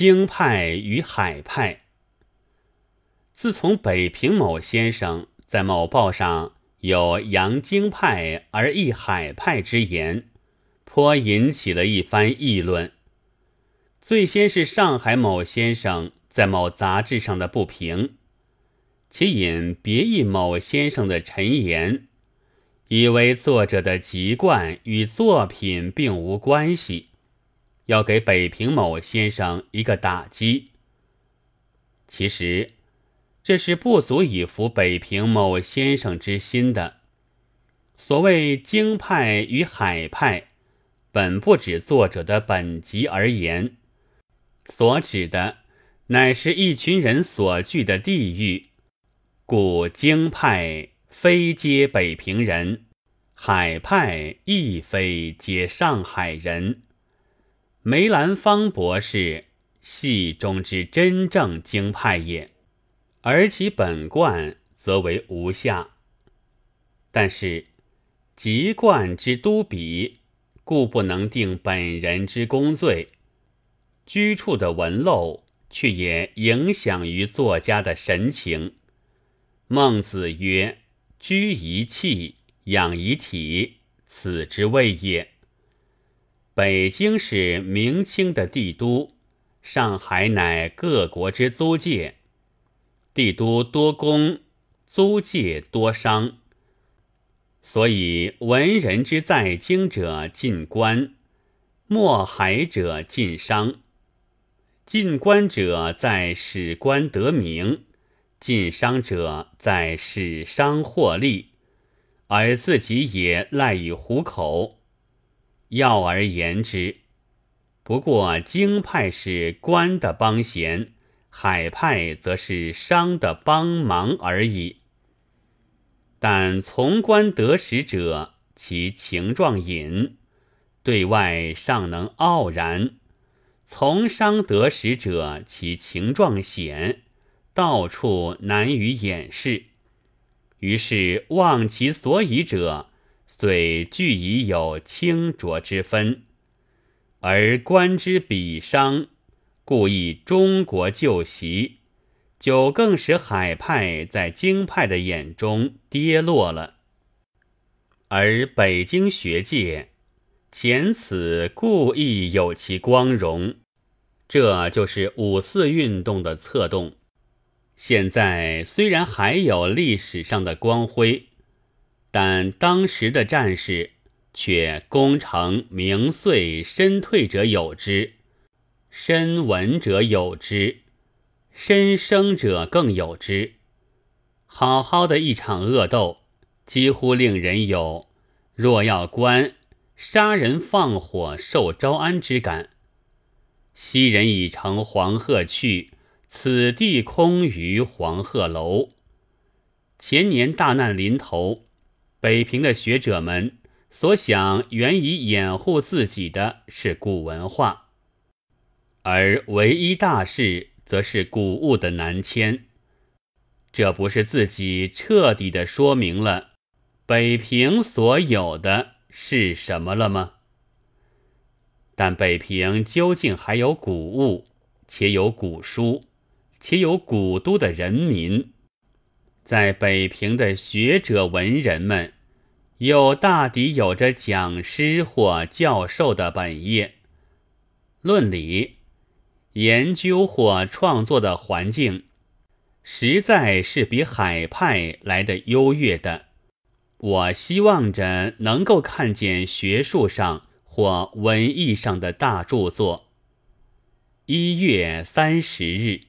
京派与海派。自从北平某先生在某报上有扬京派而抑海派之言，颇引起了一番议论。最先是上海某先生在某杂志上的不平，其引别意某先生的陈言，以为作者的籍贯与作品并无关系，要给北平某先生一个打击。其实，这是不足以服北平某先生之心的。所谓京派与海派，本不指作者的本籍而言。所指的乃是一群人所居的地域，故京派非皆北平人，海派亦非皆上海人。梅兰芳博士戏中之真正京派也，而其本贯则为无下。但是籍贯之都比，故不能定本人之功罪。居处的纹漏，却也影响于作家的神情。孟子曰：“居一气，养一体，此之谓也。”北京是明清的帝都，上海乃各国之租界。帝都多公，租界多商，所以文人之在京者进官，没海者进商。进官者在使官得名，进商者在使商获利，而自己也赖以糊口。要而言之，不过京派是官的帮闲，海派则是商的帮忙而已。但从官得实者，其情状隐，对外尚能傲然。从商得实者，其情状显，到处难于掩饰。于是忘其所以者，遂俱已有清浊之分。而观之比商，故意中国旧习，就更使海派在京派的眼中跌落了。而北京学界。前此故意有其光荣，这就是五四运动的策动。现在虽然还有历史上的光辉，但当时的战士却功成名遂，身退者有之，身闻者有之，身生者更有之。好好的一场恶斗，几乎令人有若要官。杀人放火受招安之感。昔人已乘黄鹤去，此地空余黄鹤楼。前年大难临头，北平的学者们所想原以掩护自己的是古文化，而唯一大事则是古物的南迁。这不是自己彻底的说明了北平所有的？是什么了吗？但北平究竟还有古物，且有古书，且有古都的人民，在北平的学者文人们，又大抵有着讲师或教授的本业，论理、研究或创作的环境，实在是比海派来的优越的。我希望着能够看见学术上或文艺上的大著作。一月三十日。